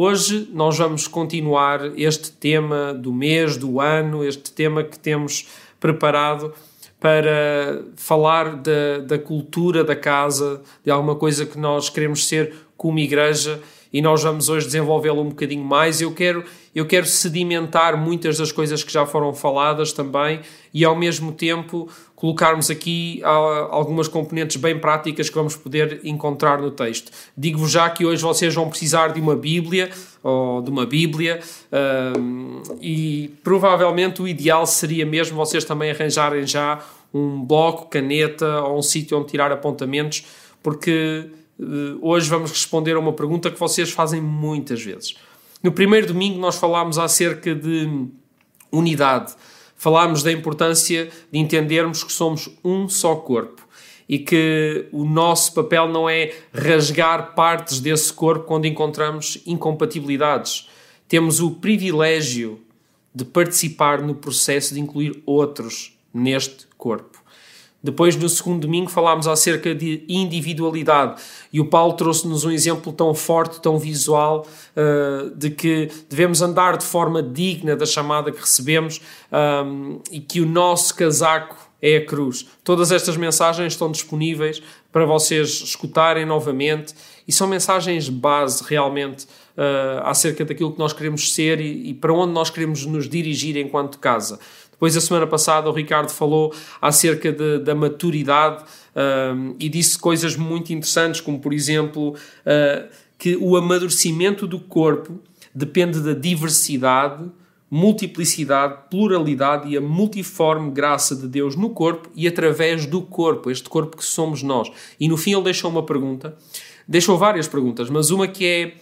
Hoje nós vamos continuar este tema do mês, do ano, este tema que temos preparado para falar da, da cultura da casa, de alguma coisa que nós queremos ser como igreja e nós vamos hoje desenvolvê-lo um bocadinho mais. Eu quero, eu quero sedimentar muitas das coisas que já foram faladas também e ao mesmo tempo colocarmos aqui ah, algumas componentes bem práticas que vamos poder encontrar no texto. Digo-vos já que hoje vocês vão precisar de uma Bíblia ou de uma Bíblia um, e provavelmente o ideal seria mesmo vocês também arranjarem já um bloco, caneta ou um sítio onde tirar apontamentos, porque uh, hoje vamos responder a uma pergunta que vocês fazem muitas vezes. No primeiro domingo nós falámos acerca de unidade falámos da importância de entendermos que somos um só corpo e que o nosso papel não é rasgar partes desse corpo quando encontramos incompatibilidades. Temos o privilégio de participar no processo de incluir outros neste corpo. Depois, no segundo domingo, falámos acerca de individualidade e o Paulo trouxe-nos um exemplo tão forte, tão visual, uh, de que devemos andar de forma digna da chamada que recebemos um, e que o nosso casaco é a cruz. Todas estas mensagens estão disponíveis para vocês escutarem novamente e são mensagens base realmente uh, acerca daquilo que nós queremos ser e, e para onde nós queremos nos dirigir enquanto casa. Depois, a semana passada, o Ricardo falou acerca de, da maturidade um, e disse coisas muito interessantes, como, por exemplo, uh, que o amadurecimento do corpo depende da diversidade, multiplicidade, pluralidade e a multiforme graça de Deus no corpo e através do corpo, este corpo que somos nós. E no fim ele deixou uma pergunta, deixou várias perguntas, mas uma que é,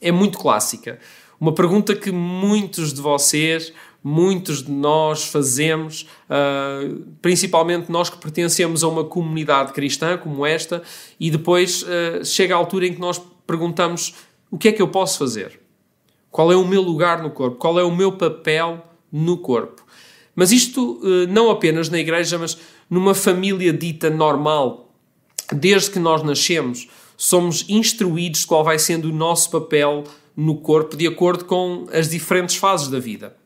é muito clássica. Uma pergunta que muitos de vocês muitos de nós fazemos, uh, principalmente nós que pertencemos a uma comunidade cristã como esta, e depois uh, chega a altura em que nós perguntamos: o que é que eu posso fazer? Qual é o meu lugar no corpo? Qual é o meu papel no corpo? Mas isto uh, não apenas na igreja, mas numa família dita normal. Desde que nós nascemos, somos instruídos qual vai sendo o nosso papel no corpo de acordo com as diferentes fases da vida.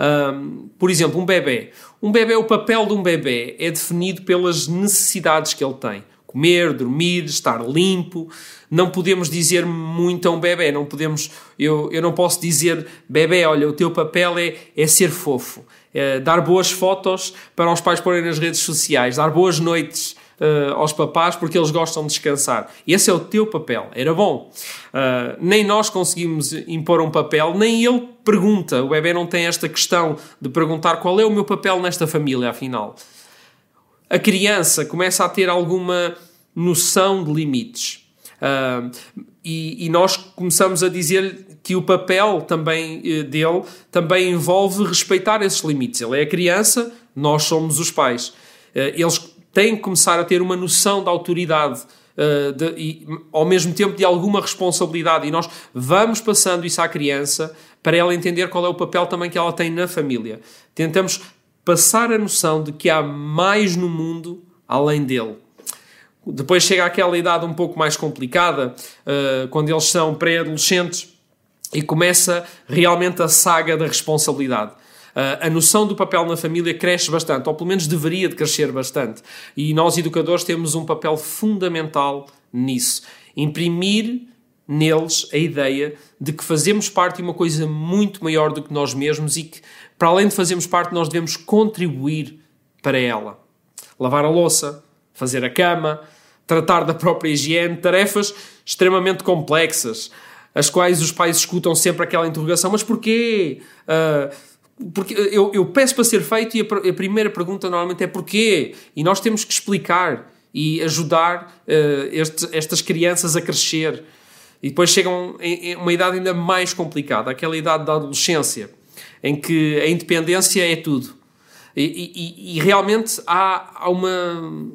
Um, por exemplo, um bebê. Um bebê, o papel de um bebê é definido pelas necessidades que ele tem. Comer, dormir, estar limpo. Não podemos dizer muito a um bebê. Não podemos, eu, eu não posso dizer, bebê, olha, o teu papel é, é ser fofo. É dar boas fotos para os pais porem nas redes sociais. Dar boas noites uh, aos papás porque eles gostam de descansar. Esse é o teu papel. Era bom. Uh, nem nós conseguimos impor um papel, nem ele pergunta. O bebê não tem esta questão de perguntar qual é o meu papel nesta família, afinal. A criança começa a ter alguma noção de limites. Uh, e, e, nós começamos a dizer que o papel também dele também envolve respeitar esses limites. Ele é a criança, nós somos os pais. Eles têm que começar a ter uma noção da autoridade uh, de, e, ao mesmo tempo de alguma responsabilidade. E nós vamos passando isso à criança para ela entender qual é o papel também que ela tem na família. Tentamos passar a noção de que há mais no mundo além dele. Depois chega aquela idade um pouco mais complicada, uh, quando eles são pré-adolescentes, e começa realmente a saga da responsabilidade. Uh, a noção do papel na família cresce bastante, ou pelo menos deveria de crescer bastante. E nós, educadores, temos um papel fundamental nisso. Imprimir neles a ideia de que fazemos parte de uma coisa muito maior do que nós mesmos e que, para além de fazermos parte, nós devemos contribuir para ela. Lavar a louça, fazer a cama, tratar da própria higiene, tarefas extremamente complexas, as quais os pais escutam sempre aquela interrogação: mas porquê? Uh, porque eu, eu, peço para ser feito e a, a, primeira pergunta normalmente é porquê? E nós temos que explicar e ajudar uh, este, estas crianças a crescer. E depois chegam em, em uma idade ainda mais complicada, aquela idade da adolescência, em que a independência é tudo. E, e, e realmente há, há uma.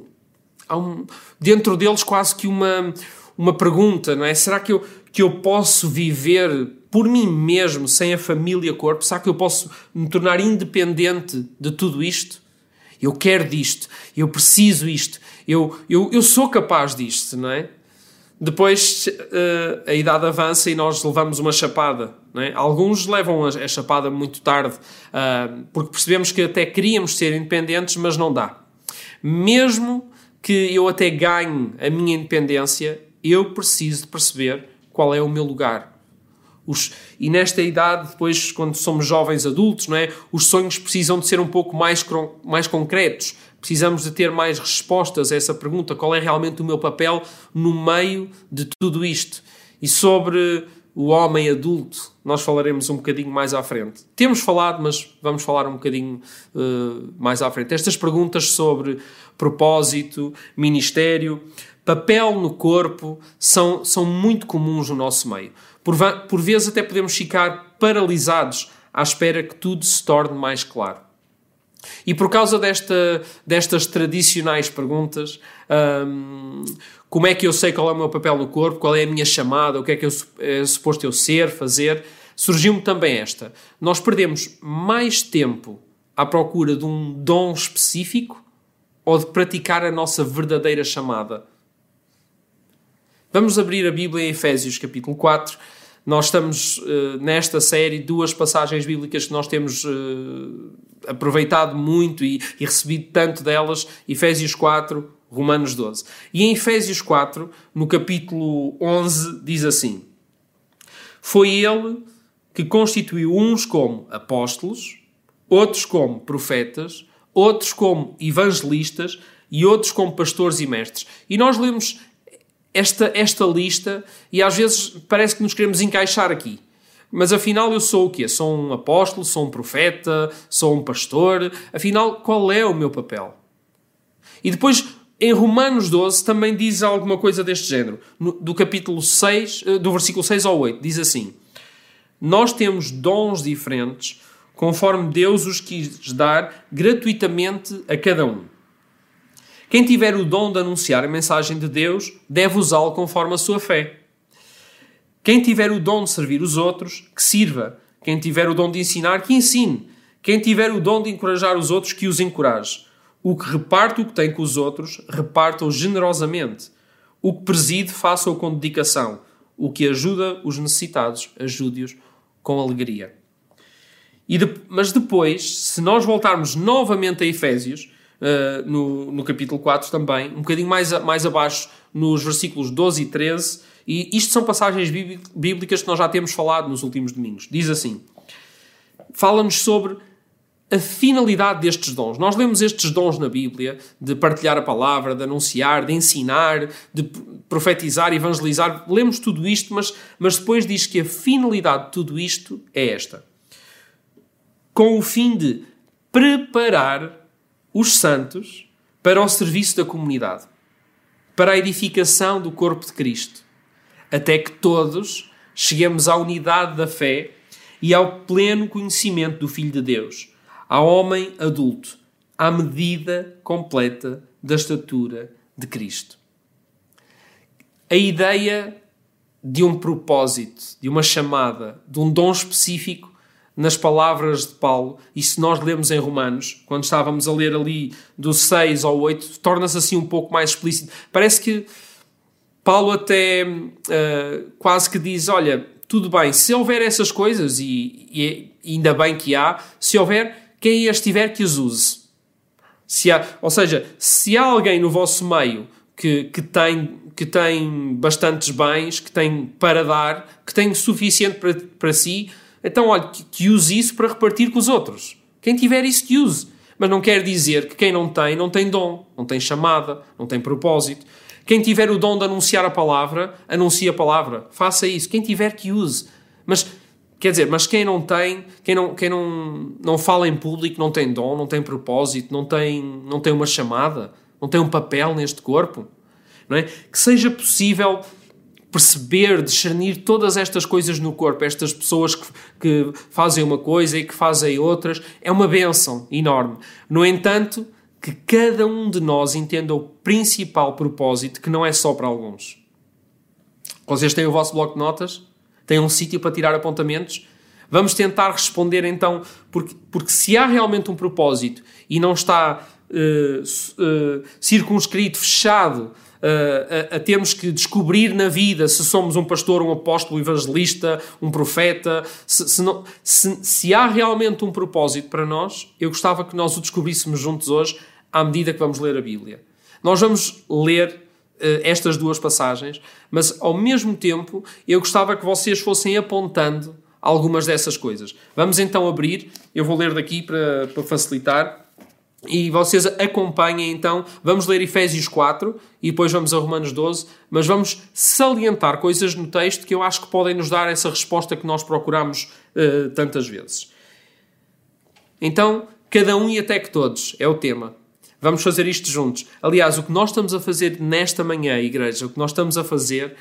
Há um, dentro deles quase que uma, uma pergunta, não é? Será que eu, que eu posso viver por mim mesmo, sem a família corpo? Será que eu posso me tornar independente de tudo isto? Eu quero disto, eu preciso isto, eu, eu, eu sou capaz disto, não é? depois uh, a idade avança e nós levamos uma chapada. É? Alguns levam a, a, chapada muito tarde, uh, porque percebemos que até queríamos ser independentes, mas não dá. Mesmo que eu até ganhe a minha independência, eu preciso de perceber qual é o meu lugar. Os, e nesta idade, depois, quando somos jovens adultos, não é? os sonhos precisam de ser um pouco mais, mais concretos Precisamos de ter mais respostas a essa pergunta: qual é realmente o meu papel no meio de tudo isto? E sobre o homem adulto, nós falaremos um bocadinho mais à frente. Temos falado, mas vamos falar um bocadinho uh, mais à frente. Estas perguntas sobre propósito, ministério, papel no corpo são, são muito comuns no nosso meio. Por, por vezes até podemos ficar paralisados à espera que tudo se torne mais claro. E por causa desta, destas tradicionais perguntas, hum, como é que eu sei qual é o meu papel no corpo, qual é a minha chamada, o que é que eu, é suposto eu ser, fazer, surgiu-me também esta. Nós perdemos mais tempo à procura de um dom específico ou de praticar a nossa verdadeira chamada. Vamos abrir a Bíblia em Efésios capítulo 4 nós estamos uh, nesta série, duas passagens bíblicas que nós temos uh, aproveitado muito e, e, recebido tanto delas, Efésios 4, Romanos 12. E em Efésios 4, no capítulo 11, diz assim: Foi ele que constituiu uns como apóstolos, outros como profetas, outros como evangelistas e outros como pastores e mestres. E nós lemos esta, esta lista e às vezes parece que nos queremos encaixar aqui. Mas afinal eu sou o quê? Sou um apóstolo, sou um profeta, sou um pastor. Afinal, qual é o meu papel? E depois, em Romanos 12, também diz alguma coisa deste género. No, do capítulo 6, eh, do versículo 6 ao 8, diz assim: Nós temos dons diferentes, conforme Deus os quis dar gratuitamente a cada um. Quem tiver o dom de anunciar a mensagem de Deus deve usá-lo conforme a sua fé. Quem tiver o dom de servir os outros, que sirva. Quem tiver o dom de ensinar, que ensine. Quem tiver o dom de encorajar os outros, que os encoraje. O que reparte o que tem com os outros, reparta-o generosamente. O que preside, faça-o com dedicação. O que ajuda os necessitados, ajude-os com alegria. De, mas depois, se nós voltarmos novamente a Efésios, uh, no, no capítulo 4 também, um bocadinho mais, mais abaixo, nos versículos 12 e 13. E isto são passagens bíblicas que nós já temos falado nos últimos domingos. Diz assim: fala-nos sobre a finalidade destes dons. Nós lemos estes dons na Bíblia, de partilhar a palavra, de anunciar, de ensinar, de profetizar, evangelizar. Lemos tudo isto, mas, mas depois diz que a finalidade de tudo isto é esta: com o fim de preparar os santos para o serviço da comunidade, para a edificação do corpo de Cristo, até que todos cheguemos à unidade da fé e ao pleno conhecimento do Filho de Deus, ao homem adulto, à medida completa da estatura de Cristo. A ideia de um propósito, de uma chamada, de um dom específico nas palavras de Paulo, e se nós lemos em Romanos, quando estávamos a ler ali do 6 ao 8, torna-se assim um pouco mais explícito. Parece que Paulo até uh, quase que diz: Olha, tudo bem, se houver essas coisas, e, e, ainda bem que há, se houver, quem as tiver que as use. Se há, ou seja, se há alguém no vosso meio que, que, tem, que tem bastantes bens, que tem para dar, que tem suficiente para, para si, então, olha, que, use isso para repartir com os outros. Quem tiver isso, que use. Mas não quer dizer que quem não tem, não tem dom, não tem chamada, não tem propósito. Quem tiver o dom de anunciar a palavra, anuncie a palavra. Faça isso. Quem tiver que use. Mas, quer dizer, mas quem não tem, quem não, quem não, não fala em público, não tem dom, não tem propósito, não tem, não tem uma chamada, não tem um papel neste corpo, não é? Que seja possível perceber, discernir todas estas coisas no corpo, estas pessoas que, que fazem uma coisa e que fazem outras, é uma benção enorme. No entanto, que cada um de nós entenda o principal propósito, que não é só para alguns. Vocês têm o vosso bloco de notas? Têm um sítio para tirar apontamentos? Vamos tentar responder então, porque, porque se há realmente um propósito e não está uh, uh, circunscrito, fechado a, a, termos que descobrir na vida se somos um pastor, um apóstolo, um evangelista, um profeta, se, se, não, se, se há realmente um propósito para nós, eu gostava que nós o descobríssemos juntos hoje à medida que vamos ler a Bíblia. Nós vamos ler uh, estas duas passagens, mas ao mesmo tempo eu gostava que vocês fossem apontando algumas dessas coisas. Vamos então abrir, eu vou ler daqui para, para facilitar. E vocês acompanhem então, vamos ler Efésios 4 e depois vamos a Romanos 12, mas vamos salientar coisas no texto que eu acho que podem nos dar essa resposta que nós procuramos uh, tantas vezes. Então, cada um e até que todos é o tema. Vamos fazer isto juntos. Aliás, o que nós estamos a fazer nesta manhã, igreja, o que nós estamos a fazer,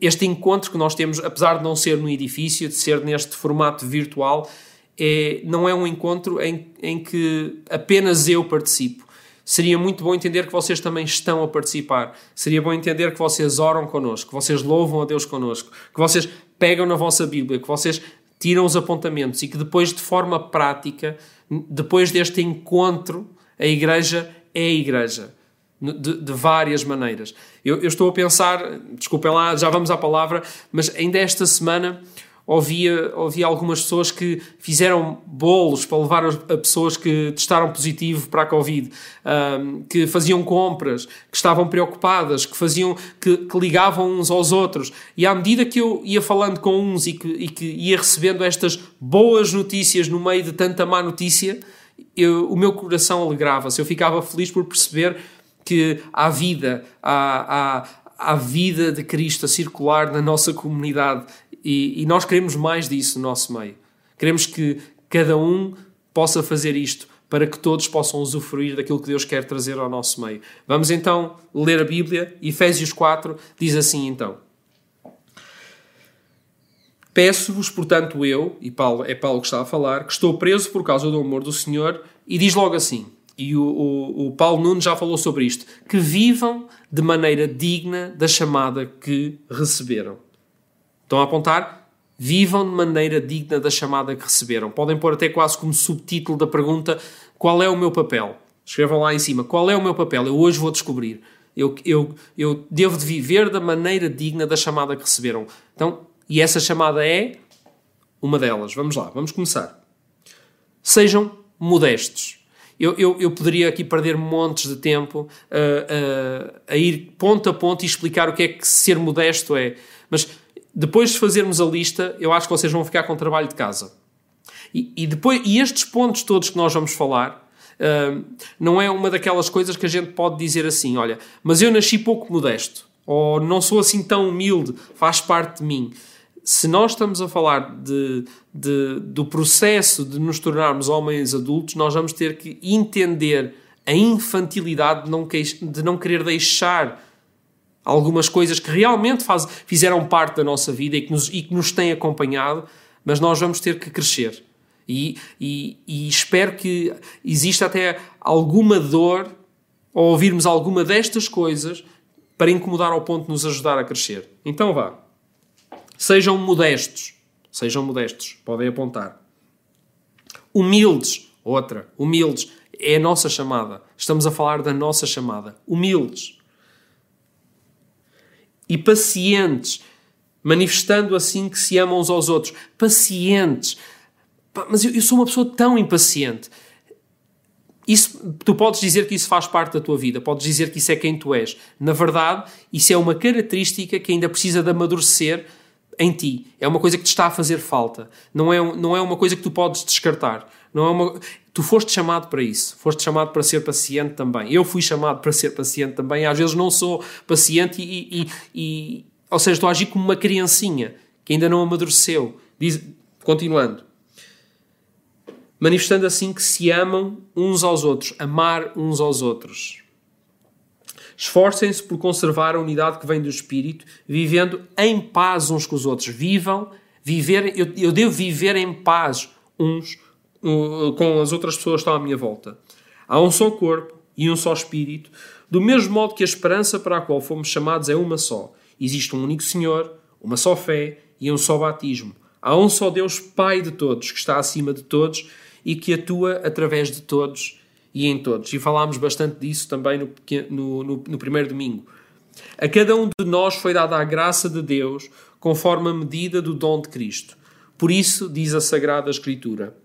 este encontro que nós temos, apesar de não ser no edifício, de ser neste formato virtual, é, não é um encontro em, em que apenas eu participo. Seria muito bom entender que vocês também estão a participar. Seria bom entender que vocês oram connosco, que vocês louvam a Deus connosco, que vocês pegam na vossa Bíblia, que vocês tiram os apontamentos e que depois, de forma prática, depois deste encontro, a Igreja é a Igreja. De, de, várias maneiras. Eu, eu, estou a pensar, desculpem lá, já vamos à palavra, mas ainda esta semana ouvia, ouvia algumas pessoas que fizeram bolos para levar a pessoas que testaram positivo para a Covid, um, que faziam compras, que estavam preocupadas, que faziam, que, que, ligavam uns aos outros. E à medida que eu ia falando com uns e que, e que ia recebendo estas boas notícias no meio de tanta má notícia, eu, o meu coração alegrava-se. Eu ficava feliz por perceber que há vida, há, há, há vida de Cristo a circular na nossa comunidade e, e nós queremos mais disso no nosso meio. Queremos que cada um possa fazer isto para que todos possam usufruir daquilo que Deus quer trazer ao nosso meio. Vamos então ler a Bíblia. Efésios 4 diz assim então. Peço-vos, portanto, eu, e Paulo, é Paulo que está a falar, que estou preso por causa do amor do Senhor, e diz logo assim, e o, o, o Paulo Nunes já falou sobre isto, que vivam de maneira digna da chamada que receberam. Estão a apontar? Vivam de maneira digna da chamada que receberam. Podem pôr até quase como subtítulo da pergunta: qual é o meu papel? Escrevam lá em cima: qual é o meu papel? Eu hoje vou descobrir. Eu, eu, eu devo de viver da maneira digna da chamada que receberam. Então, e essa chamada é uma delas. Vamos lá, vamos começar. Sejam modestos. Eu, eu, eu poderia aqui perder montes de tempo uh, uh, a ir ponto a ponto e explicar o que é que ser modesto é. Mas depois de fazermos a lista, eu acho que vocês vão ficar com trabalho de casa. E, e depois, e estes pontos todos que nós vamos falar, uh, não é uma daquelas coisas que a gente pode dizer assim: olha, mas eu nasci pouco modesto, ou não sou assim tão humilde, faz parte de mim. Se nós estamos a falar de, de, do processo de nos tornarmos homens adultos, nós vamos ter que entender a infantilidade de não, de não querer deixar algumas coisas que realmente faz, fizeram parte da nossa vida e que, nos, e que nos têm acompanhado, mas nós vamos ter que crescer. E, e, e espero que exista até alguma dor ao ouvirmos alguma destas coisas para incomodar ao ponto de nos ajudar a crescer. Então vá. Sejam modestos. Sejam modestos. Podem apontar. Humildes. Outra. Humildes. É a nossa chamada. Estamos a falar da nossa chamada. Humildes e pacientes, manifestando assim que se amam uns aos outros. Pacientes. Mas eu, eu sou uma pessoa tão impaciente. Isso, tu podes dizer que isso faz parte da tua vida, podes dizer que isso é quem tu és. Na verdade, isso é uma característica que ainda precisa de amadurecer em ti. É uma coisa que te está a fazer falta. Não é, não é uma coisa que tu podes descartar. Não é uma, tu foste chamado para isso. Foste chamado para ser paciente também. Eu fui chamado para ser paciente também. Às vezes não sou paciente e, e, e ou seja, estou a agir como uma criancinha que ainda não amadureceu. Diz, continuando. Manifestando assim que se amam uns aos outros. Amar uns aos outros. Esforcem-se por conservar a unidade que vem do Espírito, vivendo em paz uns com os outros. Vivam, viver, eu, eu devo viver em paz uns com as outras pessoas que estão à minha volta. Há um só corpo e um só Espírito, do mesmo modo que a esperança para a qual fomos chamados é uma só. Existe um único Senhor, uma só fé e um só batismo. Há um só Deus, Pai de todos, que está acima de todos e que atua através de todos e em todos. E falámos bastante disso também no, no, no, no primeiro domingo. A cada um de nós foi dada a graça de Deus conforme a medida do dom de Cristo. Por isso, diz a Sagrada Escritura: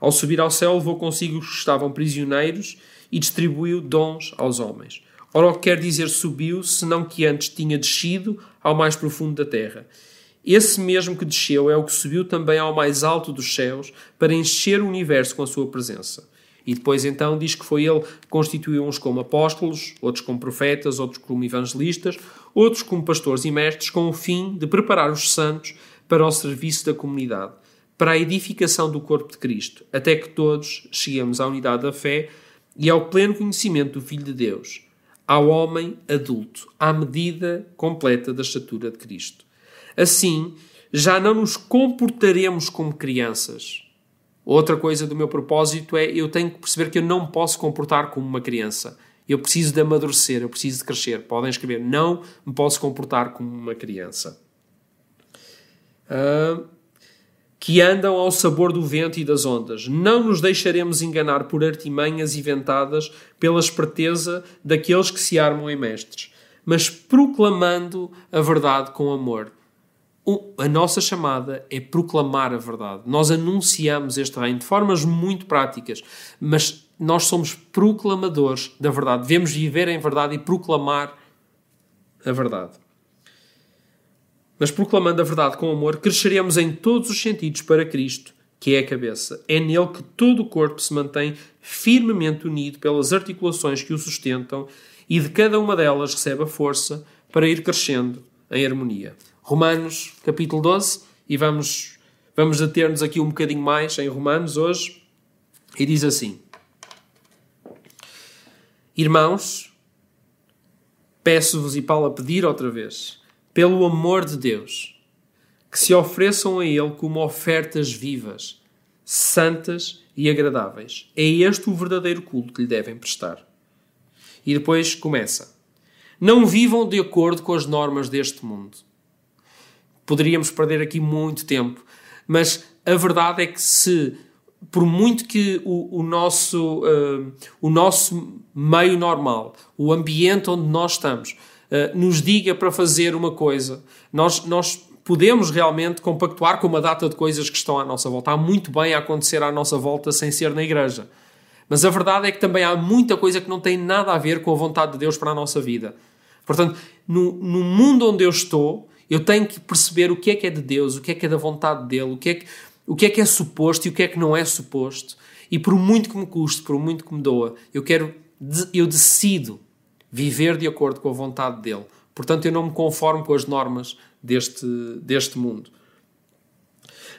Ao subir ao céu, levou consigo os que estavam prisioneiros e distribuiu dons aos homens. Ora, o que quer dizer subiu, senão que antes tinha descido ao mais profundo da terra. Esse mesmo que desceu é o que subiu também ao mais alto dos céus para encher o universo com a sua presença. E depois então diz que foi ele que constituiu uns como apóstolos, outros como profetas, outros como evangelistas, outros como pastores e mestres, com o fim de preparar os santos para o serviço da comunidade, para a edificação do corpo de Cristo, até que todos cheguemos à unidade da fé e ao pleno conhecimento do Filho de Deus, ao homem adulto, à medida completa da estatura de Cristo. Assim, já não nos comportaremos como crianças. Outra coisa do meu propósito é eu tenho que perceber que eu não posso comportar como uma criança. Eu preciso de amadurecer, eu preciso de crescer. Podem escrever, não me posso comportar como uma criança. Uh, que andam ao sabor do vento e das ondas. Não nos deixaremos enganar por artimanhas inventadas pela esperteza daqueles que se armam em mestres, mas proclamando a verdade com amor. A nossa chamada é proclamar a verdade. Nós anunciamos este reino de formas muito práticas, mas nós somos proclamadores da verdade. Devemos viver em verdade e proclamar a verdade mas proclamando a verdade com amor, cresceremos em todos os sentidos para Cristo, que é a cabeça. É nele que todo o corpo se mantém firmemente unido pelas articulações que o sustentam e de cada uma delas recebe a força para ir crescendo em harmonia. Romanos, capítulo 12, e vamos, vamos deter-nos aqui um bocadinho mais em Romanos hoje, e diz assim: Irmãos, peço-vos, e Paulo a pedir outra vez, pelo amor de Deus, que se ofereçam a Ele como ofertas vivas, santas e agradáveis. É este o verdadeiro culto que lhe devem prestar. E depois começa. Não vivam de acordo com as normas deste mundo. Poderíamos perder aqui muito tempo, mas a verdade é que se por muito que o, o nosso, uh, o nosso meio normal, o ambiente onde nós estamos, eh, nos diga para fazer uma coisa. Nós, nós podemos realmente compactuar com uma data de coisas que estão à nossa volta. Há muito bem a acontecer à nossa volta sem ser na igreja. Mas a verdade é que também há muita coisa que não tem nada a ver com a vontade de Deus para a nossa vida. Portanto, no, no mundo onde eu estou, eu tenho que perceber o que é que é de Deus, o que é que é da vontade dele, o que é que, o que, é, que é suposto e o que é que não é suposto. E por muito que me custe, por muito que me doa, eu quero, eu decido viver de acordo com a vontade dele. Portanto, eu não me conformo com as normas deste, deste mundo.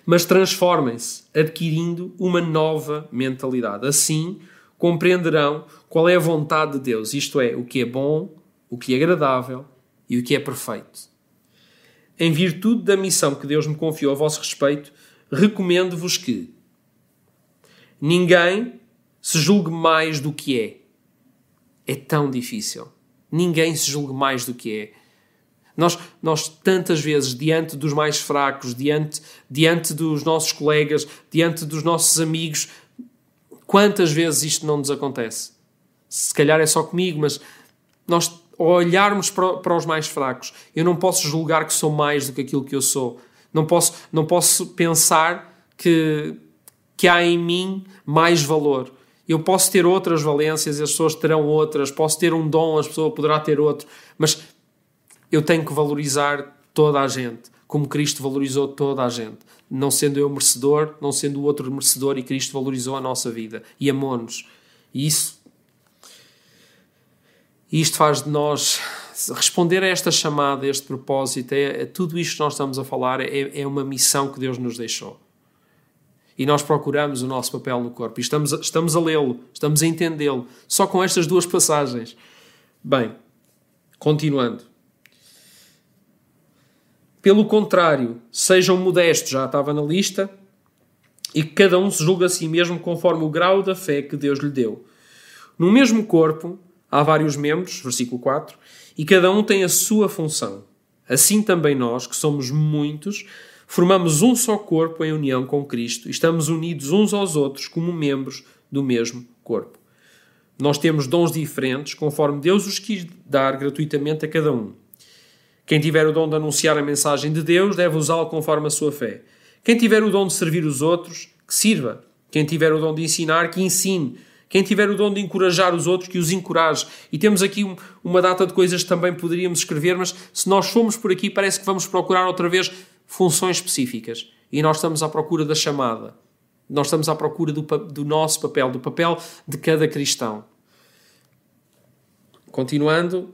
Mas transformem-se, adquirindo uma nova mentalidade. Assim, compreenderão qual é a vontade de Deus, isto é, o que é bom, o que é agradável e o que é perfeito. Em virtude da missão que Deus me confiou a vosso respeito, recomendo-vos que ninguém se julgue mais do que é é tão difícil. Ninguém se julgue mais do que é. Nós, nós tantas vezes, diante dos mais fracos, diante, diante dos nossos colegas, diante dos nossos amigos, quantas vezes isto não nos acontece? Se calhar é só comigo, mas nós olharmos para, para os mais fracos, eu não posso julgar que sou mais do que aquilo que eu sou. Não posso, não posso pensar que, que há em mim mais valor. Eu posso ter outras valências, as pessoas terão outras, posso ter um dom, as pessoas poderá ter outro, mas eu tenho que valorizar toda a gente, como Cristo valorizou toda a gente. Não sendo eu merecedor, não sendo o outro merecedor, e Cristo valorizou a nossa vida e amou-nos. E isso, isto faz de nós responder a esta chamada, a este propósito, é, é tudo isto que nós estamos a falar é, é uma missão que Deus nos deixou e nós procuramos o nosso papel no corpo e estamos a, estamos a lê-lo, estamos a entendê-lo, só com estas duas passagens. Bem, continuando. Pelo contrário, sejam modestos, já estava na lista, e que cada um se julgue a si mesmo conforme o grau da fé que Deus lhe deu. No mesmo corpo há vários membros, versículo 4, e cada um tem a sua função. Assim também nós, que somos muitos, Formamos um só corpo em união com Cristo e estamos unidos uns aos outros como membros do mesmo corpo. Nós temos dons diferentes conforme Deus os quis dar gratuitamente a cada um. Quem tiver o dom de anunciar a mensagem de Deus deve usá-lo conforme a sua fé. Quem tiver o dom de servir os outros, que sirva. Quem tiver o dom de ensinar, que ensine. Quem tiver o dom de encorajar os outros, que os encoraje. E temos aqui um, uma data de coisas que também poderíamos escrever, mas se nós formos por aqui, parece que vamos procurar outra vez funções específicas. E nós estamos à procura da chamada. Nós estamos à procura do, do nosso papel, do papel de cada cristão. Continuando,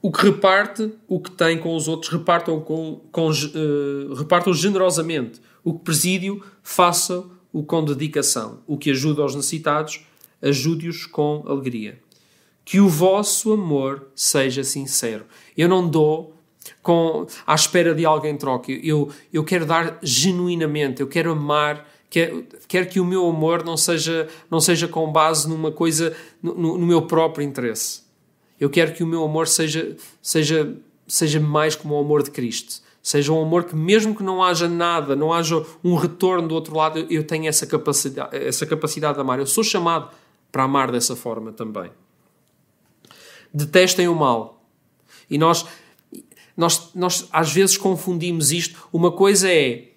o que reparte o que tem com os outros, repartam, com, com, uh, repartam generosamente. O que presídio, faça-o com dedicação. O que ajuda aos necessitados, ajude-os com alegria. Que o vosso amor seja sincero. Eu não dou com, à espera de alguém troque. Eu, eu quero dar genuinamente, eu quero amar Quer, quer que o meu amor não seja, não seja com base numa coisa, no, no, meu próprio interesse. Eu quero que o meu amor seja, seja, seja mais como o amor de Cristo. Seja um amor que, mesmo que não haja nada, não haja um retorno do outro lado, eu tenho essa capacidade, essa capacidade de amar. Eu sou chamado para amar dessa forma também. Detestem o mal. E nós, nós, nós às vezes confundimos isto. Uma coisa é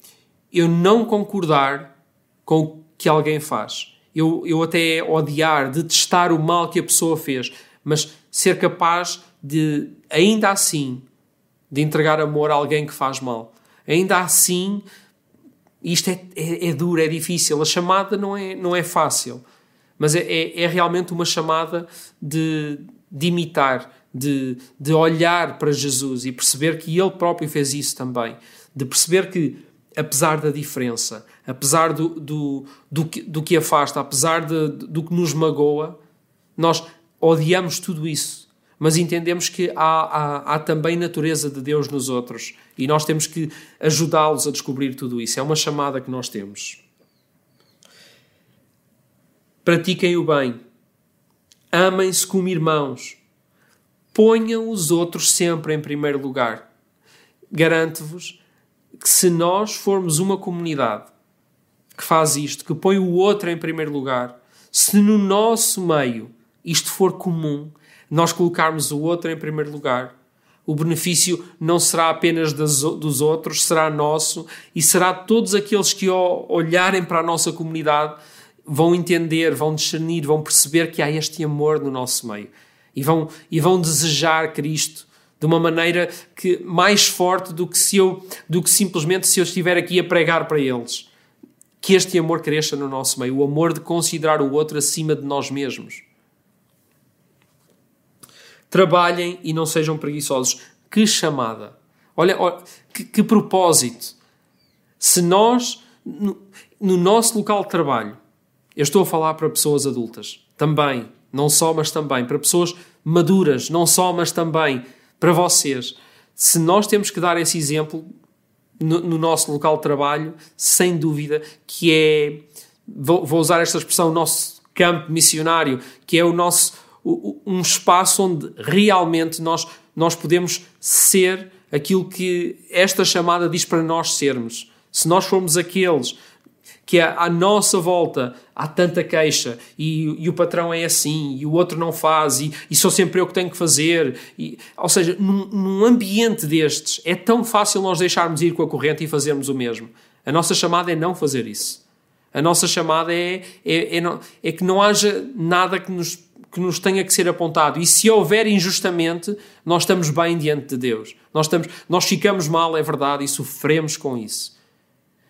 eu não concordar com o que alguém faz. Eu, eu até odiar, detestar o mal que a pessoa fez, mas ser capaz de, ainda assim, de entregar amor a alguém que faz mal. Ainda assim, isto é, é, é duro, é difícil. A chamada não é, não é fácil, mas é, é, é realmente uma chamada de, de imitar, de, de olhar para Jesus e perceber que Ele próprio fez isso também. De perceber que, apesar da diferença, apesar do, do, do, que, do que afasta, apesar de, do que nos magoa, nós odiamos tudo isso. Mas entendemos que há, há, há também natureza de Deus nos outros e nós temos que ajudá-los a descobrir tudo isso. É uma chamada que nós temos. Pratiquem o bem. Amem-se como irmãos. Ponham os outros sempre em primeiro lugar. Garanto-vos que se nós formos uma comunidade que faz isto, que põe o outro em primeiro lugar, se no nosso meio isto for comum, nós colocarmos o outro em primeiro lugar, o benefício não será apenas das, dos outros, será nosso e será todos aqueles que olharem para a nossa comunidade vão entender, vão discernir, vão perceber que há este amor no nosso meio e vão, e vão desejar Cristo de uma maneira que mais forte do que se eu do que simplesmente se eu estiver aqui a pregar para eles que este amor cresça no nosso meio, o amor de considerar o outro acima de nós mesmos. Trabalhem e não sejam preguiçosos. Que chamada! Olha, olha que, que, propósito! Se nós, no, no nosso local de trabalho, eu estou a falar para pessoas adultas, também, não só, mas também, para pessoas maduras, não só, mas também, para vocês. Se nós temos que dar esse exemplo, no, no, nosso local de trabalho, sem dúvida, que é, vou, vou, usar esta expressão, o nosso campo missionário, que é o nosso, um espaço onde realmente nós, nós podemos ser aquilo que esta chamada diz para nós sermos. Se nós formos aqueles que à nossa volta há tanta queixa e, e, o patrão é assim e o outro não faz e, e sou sempre eu que tenho que fazer. E, ou seja, num, num, ambiente destes é tão fácil nós deixarmos ir com a corrente e fazermos o mesmo. A nossa chamada é não fazer isso. A nossa chamada é, é, é, não, é que não haja nada que nos, que nos tenha que ser apontado. E se houver injustamente, nós estamos bem diante de Deus. Nós, estamos, nós ficamos mal, é verdade, e sofremos com isso.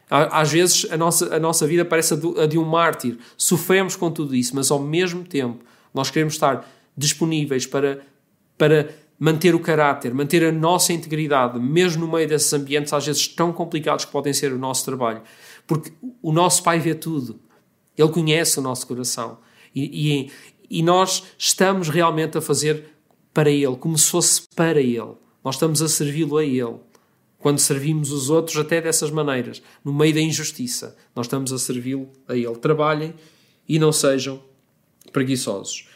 Às vezes a nossa, a nossa vida parece a de um mártir. Sofremos com tudo isso, mas ao mesmo tempo nós queremos estar disponíveis para, para manter o caráter, manter a nossa integridade, mesmo no meio desses ambientes às vezes tão complicados que podem ser o nosso trabalho. Porque o nosso Pai vê tudo. Ele conhece o nosso coração. E, e, e nós estamos realmente a fazer para Ele, como se fosse para Ele. Nós estamos a servi-lo a Ele. Quando servimos os outros até dessas maneiras, no meio da injustiça, nós estamos a servi-lo a Ele. Trabalhem e não sejam preguiçosos.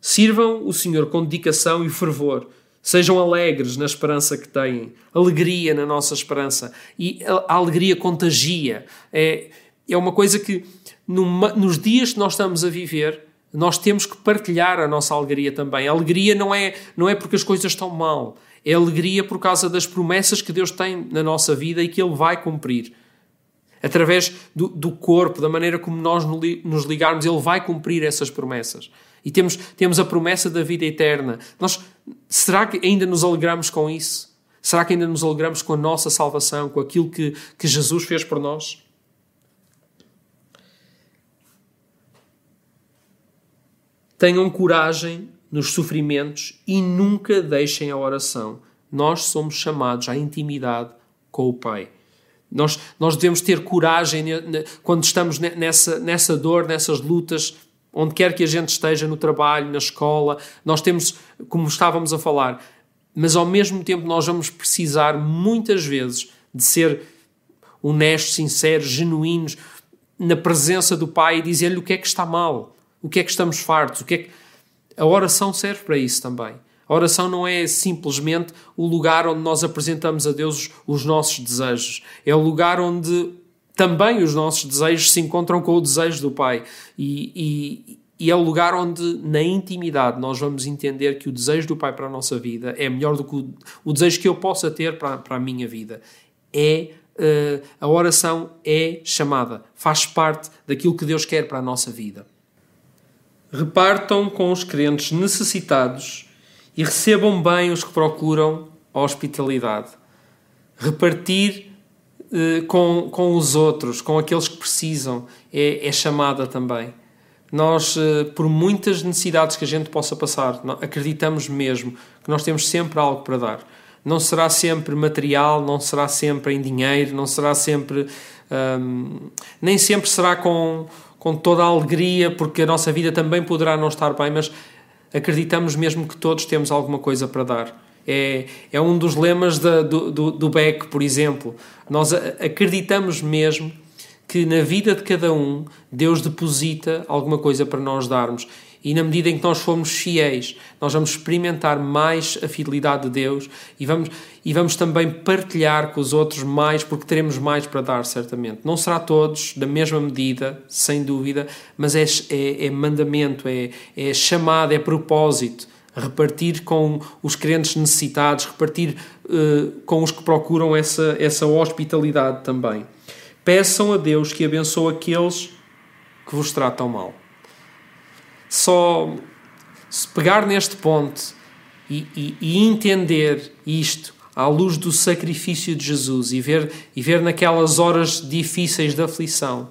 Sirvam o Senhor com dedicação e fervor. Sejam alegres na esperança que têm. Alegria na nossa esperança. E a alegria contagia. É, é uma coisa que, nos dias que nós estamos a viver, nós temos que partilhar a nossa alegria também. A alegria não é, não é porque as coisas estão mal É alegria por causa das promessas que Deus tem na nossa vida e que Ele vai cumprir. Através do, do corpo, da maneira como nós nos ligarmos, Ele vai cumprir essas promessas. E temos, temos a promessa da vida eterna. Nós, será que ainda nos alegramos com isso? Será que ainda nos alegramos com a nossa salvação, com aquilo que, que Jesus fez por nós? Tenham coragem nos sofrimentos e nunca deixem a oração. Nós somos chamados à intimidade com o Pai. Nós, nós devemos ter coragem quando estamos nessa, nessa dor, nessas lutas, onde quer que a gente esteja, no trabalho, na escola. Nós temos, como estávamos a falar, mas ao mesmo tempo nós vamos precisar muitas vezes de ser honestos, sinceros, genuínos na presença do Pai e dizer-lhe o que é que está mal, o que é que estamos fartos, o que é que... A oração serve para isso também. A oração não é simplesmente o lugar onde nós apresentamos a Deus os nossos desejos. É o lugar onde também os nossos desejos se encontram com o desejo do Pai. E, e, e, é o lugar onde, na intimidade, nós vamos entender que o desejo do Pai para a nossa vida é melhor do que o, o desejo que eu possa ter para, para a minha vida. É uh, a oração é chamada, faz parte daquilo que Deus quer para a nossa vida. Repartam com os crentes necessitados e recebam bem os que procuram a hospitalidade. Repartir eh, com, com os outros, com aqueles que precisam, é, é chamada também. Nós, eh, por muitas necessidades que a gente possa passar, acreditamos mesmo que nós temos sempre algo para dar. Não será sempre material, não será sempre em dinheiro, não será sempre. Hum, nem sempre será com, com toda a alegria, porque a nossa vida também poderá não estar bem, mas acreditamos mesmo que todos temos alguma coisa para dar. É, é um dos lemas da, do, do, do Beck, por exemplo. Nós acreditamos mesmo que na vida de cada um Deus deposita alguma coisa para nós darmos. E na medida em que nós formos fiéis, nós vamos experimentar mais a fidelidade de Deus e vamos, e vamos também partilhar com os outros mais, porque teremos mais para dar, certamente. Não será todos da mesma medida, sem dúvida, mas é, é, é mandamento, é, é chamada, é propósito. Repartir com os crentes necessitados, repartir uh, com os que procuram essa, essa hospitalidade também. Peçam a Deus que abençoe aqueles que vos tratam mal só pegar neste ponto e, e, e, entender isto à luz do sacrifício de Jesus e ver, e ver naquelas horas difíceis de aflição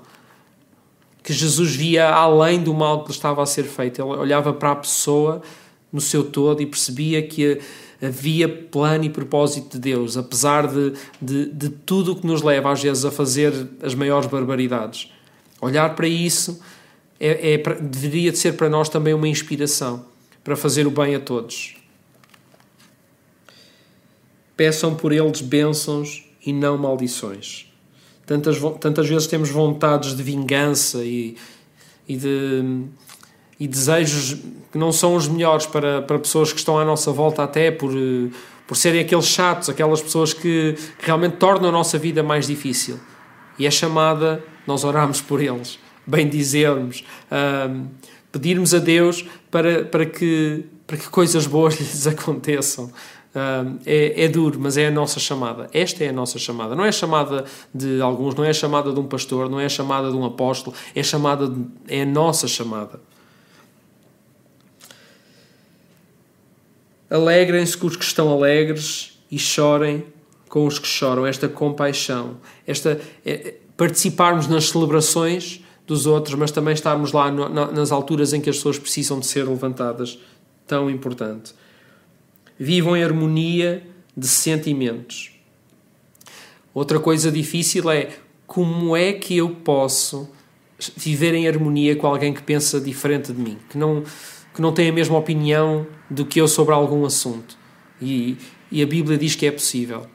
que Jesus via além do mal que lhe estava a ser feito. Ele olhava para a pessoa no seu todo e percebia que havia plano e propósito de Deus, apesar de, de, de tudo o que nos leva às vezes a fazer as maiores barbaridades. Olhar para isso é, é, deveria de ser para nós também uma inspiração para fazer o bem a todos. Peçam por eles bênçãos e não maldições. Tantas, tantas vezes temos vontades de vingança e, e, de, e desejos que não são os melhores para, para pessoas que estão à nossa volta, até por, por serem aqueles chatos, aquelas pessoas que, que realmente tornam a nossa vida mais difícil. E é chamada, nós oramos por eles bendizermos, um, pedirmos a Deus para, para, que, para que coisas boas lhes aconteçam. Um, é, é, duro, mas é a nossa chamada. Esta é a nossa chamada. Não é chamada de alguns, não é chamada de um pastor, não é chamada de um apóstolo, é chamada de, é a nossa chamada. Alegrem-se com os que estão alegres e chorem com os que choram. Esta compaixão, esta é, participarmos nas celebrações dos outros, mas também estarmos lá no, nas alturas em que as pessoas precisam de ser levantadas. Tão importante. Vivam em harmonia de sentimentos. Outra coisa difícil é como é que eu posso viver em harmonia com alguém que pensa diferente de mim, que não, que não tem a mesma opinião do que eu sobre algum assunto. E, e a Bíblia diz que é possível.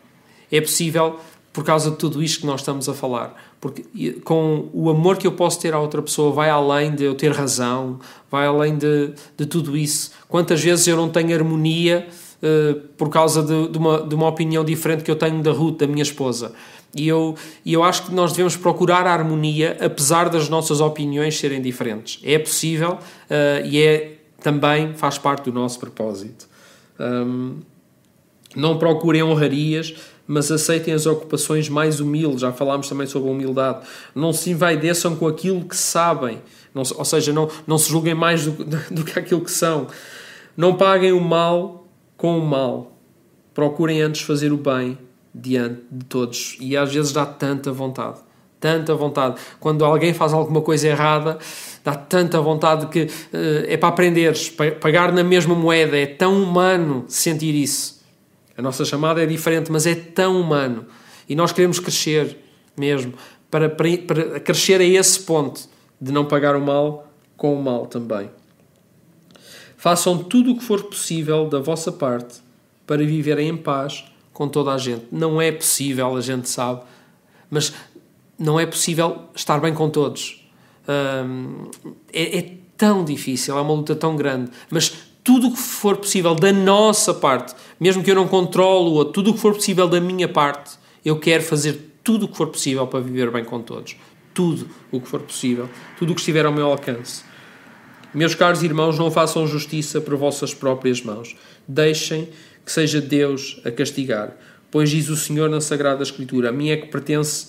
É possível por causa de tudo isto que nós estamos a falar. Porque com o amor que eu posso ter à outra pessoa vai além de eu ter razão, vai além de, de tudo isso. Quantas vezes eu não tenho harmonia uh, por causa de, de, uma, de uma opinião diferente que eu tenho da Ruth, da minha esposa. E eu, e eu acho que nós devemos procurar a harmonia apesar das nossas opiniões serem diferentes. É possível uh, e é também faz parte do nosso propósito. Um, Não procurem honrarias, mas aceitem as ocupações mais humildes. Já falámos também sobre a humildade. Não se envaideçam com aquilo que sabem, não, ou seja, não, não se julguem mais do, do que aquilo que são. Não paguem o mal com o mal. Procurem antes fazer o bem diante de todos. E às vezes dá tanta vontade. Tanta vontade. Quando alguém faz alguma coisa errada, dá tanta vontade que uh, é para aprenderes. Pagar na mesma moeda. É tão humano sentir isso. A nossa chamada é diferente, mas é tão humano. E nós queremos crescer mesmo, para, para, para crescer a esse ponto de não pagar o mal com o mal também. Façam tudo o que for possível da vossa parte para viverem em paz com toda a gente. Não é possível, a gente sabe, mas não é possível estar bem com todos. Hum, é, é tão difícil, é uma luta tão grande, mas tudo o que for possível da nossa parte, mesmo que eu não controle o outro, tudo o que for possível da minha parte, eu quero fazer tudo o que for possível para viver bem com todos. Tudo o que for possível, tudo o que estiver ao meu alcance. Meus caros irmãos, não façam justiça por vossas próprias mãos. Deixem que seja Deus a castigar. Pois diz o Senhor na Sagrada Escritura: A mim é que pertence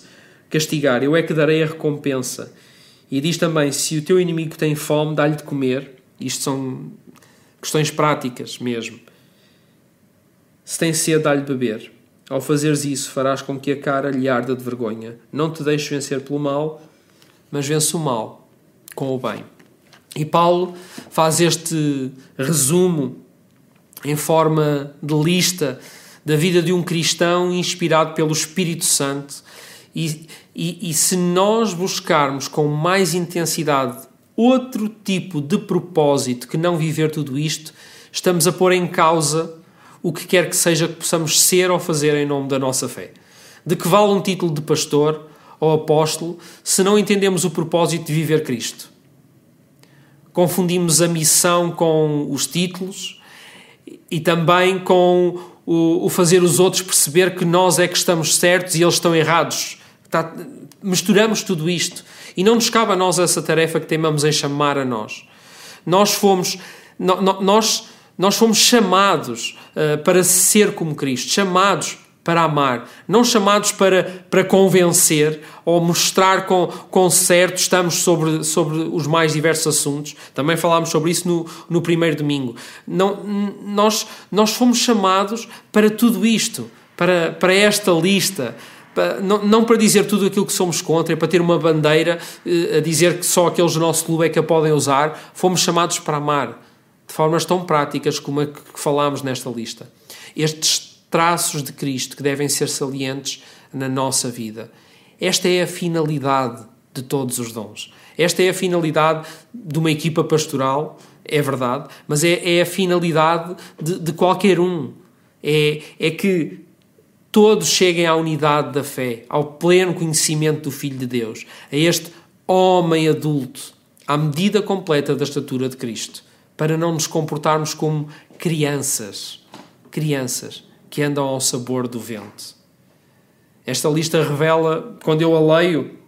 castigar, eu é que darei a recompensa. E diz também: Se o teu inimigo tem fome, dá-lhe de comer. Isto são questões práticas mesmo. Se tem sede, dá-lhe beber. Ao fazeres isso, farás com que a cara lhe arda de vergonha. Não te deixes vencer pelo mal, mas vence o mal com o bem. E Paulo faz este resumo em forma de lista da vida de um cristão inspirado pelo Espírito Santo. E, e, e se nós buscarmos com mais intensidade outro tipo de propósito que não viver tudo isto, estamos a pôr em causa o que quer que seja que possamos ser ou fazer em nome da nossa fé. De que vale um título de pastor ou apóstolo se não entendemos o propósito de viver Cristo? Confundimos a missão com os títulos e também com o, o fazer os outros perceber que nós é que estamos certos e eles estão errados. Está, misturamos tudo isto e não nos cabe a nós essa tarefa que teimamos em chamar a nós. Nós fomos, no, no, nós, nós fomos chamados uh, para ser como Cristo, chamados para amar, não chamados para, para convencer ou mostrar com, com certo estamos sobre, sobre os mais diversos assuntos. Também falámos sobre isso no, no primeiro domingo. Não, nós, nós fomos chamados para tudo isto, para, para esta lista não, não para dizer tudo aquilo que somos contra, é para ter uma bandeira eh, a dizer que só aqueles do nosso clube é que a podem usar. Fomos chamados para amar de formas tão práticas como a que falámos nesta lista. Estes traços de Cristo que devem ser salientes na nossa vida. Esta é a finalidade de todos os dons. Esta é a finalidade de uma equipa pastoral, é verdade, mas é, é a finalidade de, de qualquer um. É, é que todos cheguem à unidade da fé, ao pleno conhecimento do Filho de Deus, a este homem adulto, à medida completa da estatura de Cristo, para não nos comportarmos como crianças, crianças que andam ao sabor do vento. Esta lista revela, quando eu a leio,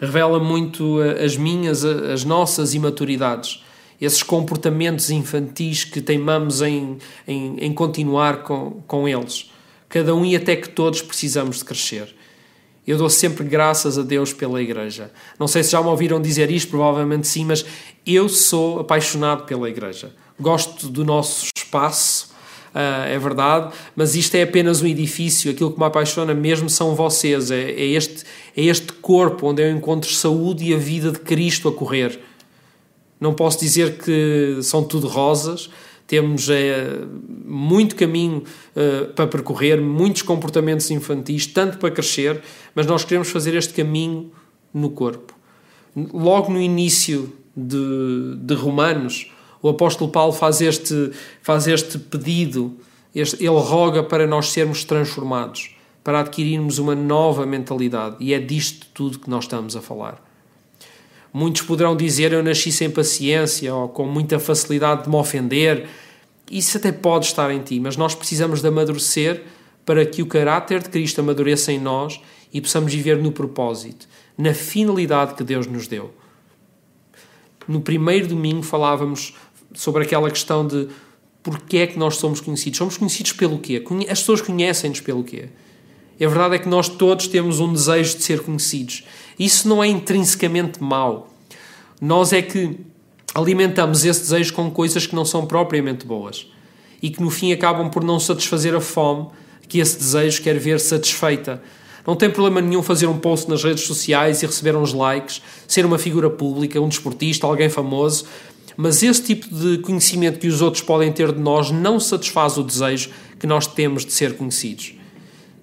revela muito eh, as minhas, eh, as nossas imaturidades, esses comportamentos infantis que teimamos em, em, em continuar com, com eles cada um e até que todos precisamos de crescer. Eu dou sempre graças a Deus pela Igreja. Não sei se já me ouviram dizer isto, provavelmente sim, mas eu sou apaixonado pela Igreja. Gosto do nosso espaço, uh, é verdade, mas isto é apenas um edifício. Aquilo que me apaixona mesmo são vocês. É, é, este, é este corpo onde eu encontro saúde e a vida de Cristo a correr. Não posso dizer que são tudo rosas, temos é, muito caminho uh, para percorrer, muitos comportamentos infantis, tanto para crescer, mas nós queremos fazer este caminho no corpo. Logo no início de, de Romanos, o apóstolo Paulo faz este, faz este pedido, este, ele roga para nós sermos transformados, para adquirirmos uma nova mentalidade, e é disto tudo que nós estamos a falar. Muitos poderão dizer eu nasci sem paciência ou com muita facilidade de me ofender. Isso até pode estar em ti, mas nós precisamos de amadurecer para que o caráter de Cristo amadureça em nós e possamos viver no propósito, na finalidade que Deus nos deu. No primeiro domingo falávamos sobre aquela questão de porque é que nós somos conhecidos. Somos conhecidos pelo quê? As pessoas conhecem-nos pelo quê? A verdade é que nós todos temos um desejo de ser conhecidos. Isso não é intrinsecamente mau. Nós é que alimentamos esse desejo com coisas que não são propriamente boas e que no fim acabam por não satisfazer a fome que esse desejo quer ver satisfeita. Não tem problema nenhum fazer um post nas redes sociais e receber uns likes, ser uma figura pública, um desportista, alguém famoso, mas esse tipo de conhecimento que os outros podem ter de nós não satisfaz o desejo que nós temos de ser conhecidos.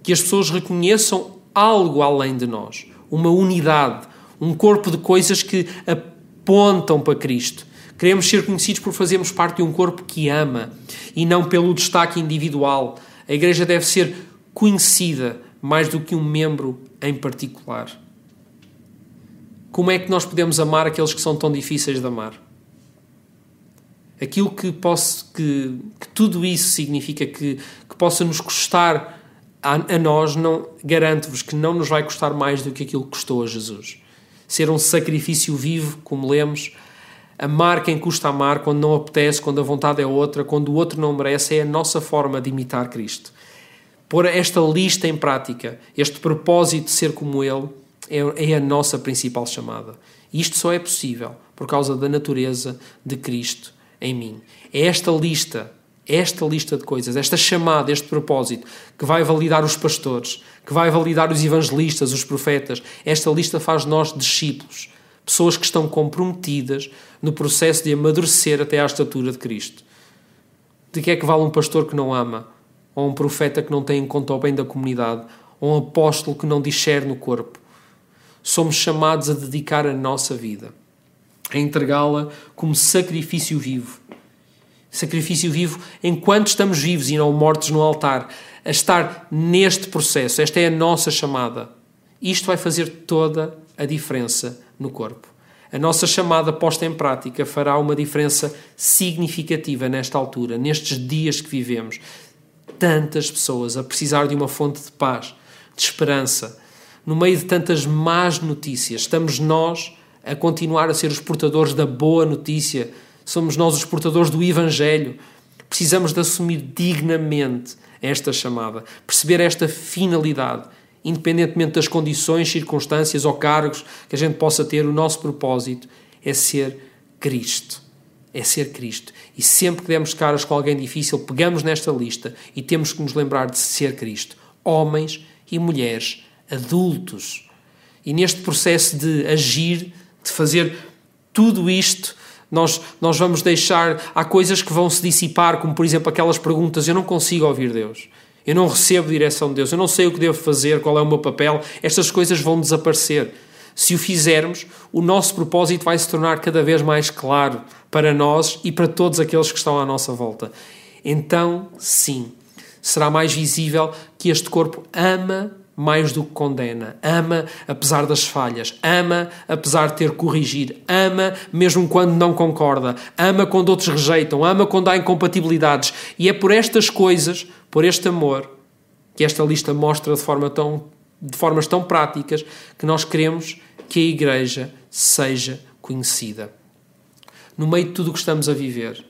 Que as pessoas reconheçam algo além de nós, uma unidade, um corpo de coisas que apontam para Cristo. Queremos ser conhecidos por fazermos parte de um corpo que ama e não pelo destaque individual. A igreja deve ser conhecida mais do que um membro em particular. Como é que nós podemos amar aqueles que são tão difíceis de amar? Aquilo que, posso, que, que tudo isso significa que, que possa nos custar a, a nós, não garanto-vos que não nos vai custar mais do que aquilo que custou a Jesus. Ser um sacrifício vivo, como lemos, Amar quem custa amar, quando não apetece, quando a vontade é outra, quando o outro não merece, é a nossa forma de imitar Cristo. Pôr esta lista em prática, este propósito de ser como Ele, é, é a nossa principal chamada. E isto só é possível por causa da natureza de Cristo em mim. É esta lista, esta lista de coisas, esta chamada, este propósito, que vai validar os pastores, que vai validar os evangelistas, os profetas. Esta lista faz nós discípulos, pessoas que estão comprometidas no processo de amadurecer até à estatura de Cristo. De que é que vale um pastor que não ama? Ou um profeta que não tem em conta o bem da comunidade? Ou um apóstolo que não discerne no corpo? Somos chamados a dedicar a nossa vida, a entregá-la como sacrifício vivo. Sacrifício vivo enquanto estamos vivos e não mortos no altar. A estar neste processo. Esta é a nossa chamada. Isto vai fazer toda a diferença no corpo. A nossa chamada posta em prática fará uma diferença significativa nesta altura, nestes dias que vivemos. Tantas pessoas a precisar de uma fonte de paz, de esperança. No meio de tantas más notícias, estamos nós a continuar a ser os portadores da boa notícia. Somos nós os portadores do Evangelho. Precisamos de assumir dignamente esta chamada, perceber esta finalidade independentemente das condições, circunstâncias ou cargos que a gente possa ter, o nosso propósito é ser Cristo. É ser Cristo. E sempre que demos caras com alguém difícil, pegamos nesta lista e temos que nos lembrar de ser Cristo. Homens e mulheres adultos. E neste processo de agir, de fazer tudo isto, nós, nós vamos deixar. Há coisas que vão se dissipar, como por exemplo aquelas perguntas: Eu não consigo ouvir Deus. Eu não recebo direção de Deus, eu não sei o que devo fazer, qual é o meu papel, estas coisas vão desaparecer. Se o fizermos, o nosso propósito vai se tornar cada vez mais claro para nós e para todos aqueles que estão à nossa volta. Então, sim, será mais visível que este corpo ama mais do que condena, ama apesar das falhas, ama apesar de ter que corrigir, ama mesmo quando não concorda, ama quando outros rejeitam, ama quando há incompatibilidades. E é por estas coisas, por este amor, que esta lista mostra de, forma tão, de formas tão práticas que nós queremos que a Igreja seja conhecida. No meio de tudo o que estamos a viver,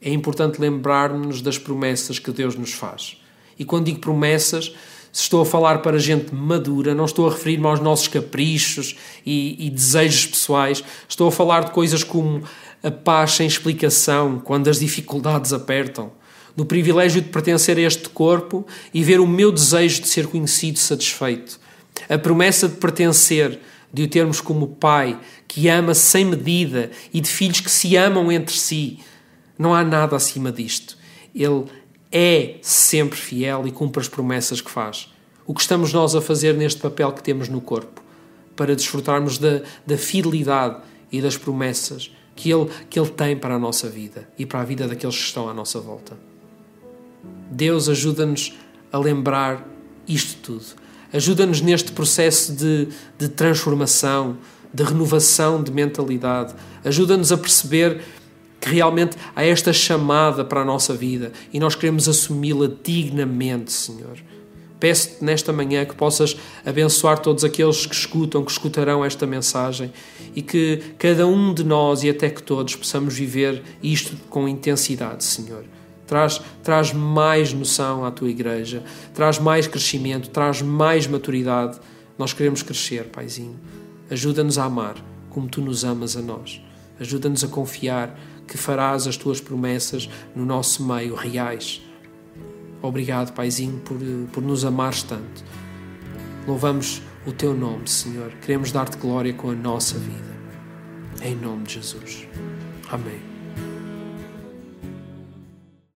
é importante lembrar-nos das promessas que Deus nos faz. E quando digo promessas, se estou a falar para gente madura, não estou a referir-me aos nossos caprichos e, e, desejos pessoais, estou a falar de coisas como a paz sem explicação quando as dificuldades apertam, do privilégio de pertencer a este corpo e ver o meu desejo de ser conhecido satisfeito, a promessa de pertencer, de o termos como pai que ama sem medida e de filhos que se amam entre si. Não há nada acima disto. Ele é sempre fiel e cumpre as promessas que faz. O que estamos nós a fazer neste papel que temos no corpo? Para desfrutarmos da, da fidelidade e das promessas que ele, que ele tem para a nossa vida e para a vida daqueles que estão à nossa volta. Deus ajuda-nos a lembrar isto tudo. Ajuda-nos neste processo de, de transformação, de renovação de mentalidade. Ajuda-nos a perceber que realmente há esta chamada para a nossa vida e nós queremos assumi-la dignamente, Senhor. Peço-te nesta manhã que possas abençoar todos aqueles que escutam, que escutarão esta mensagem e que cada um de nós e até que todos possamos viver isto com intensidade, Senhor. Traz, traz mais noção à tua igreja, traz mais crescimento, traz mais maturidade. Nós queremos crescer, Paizinho. Ajuda-nos a amar como tu nos amas a nós. Ajuda-nos a confiar que farás as tuas promessas no nosso meio reais. Obrigado, Paizinho, por, por nos amares tanto. Louvamos o teu nome, Senhor. Queremos dar-te glória com a nossa vida. Em nome de Jesus. Amém.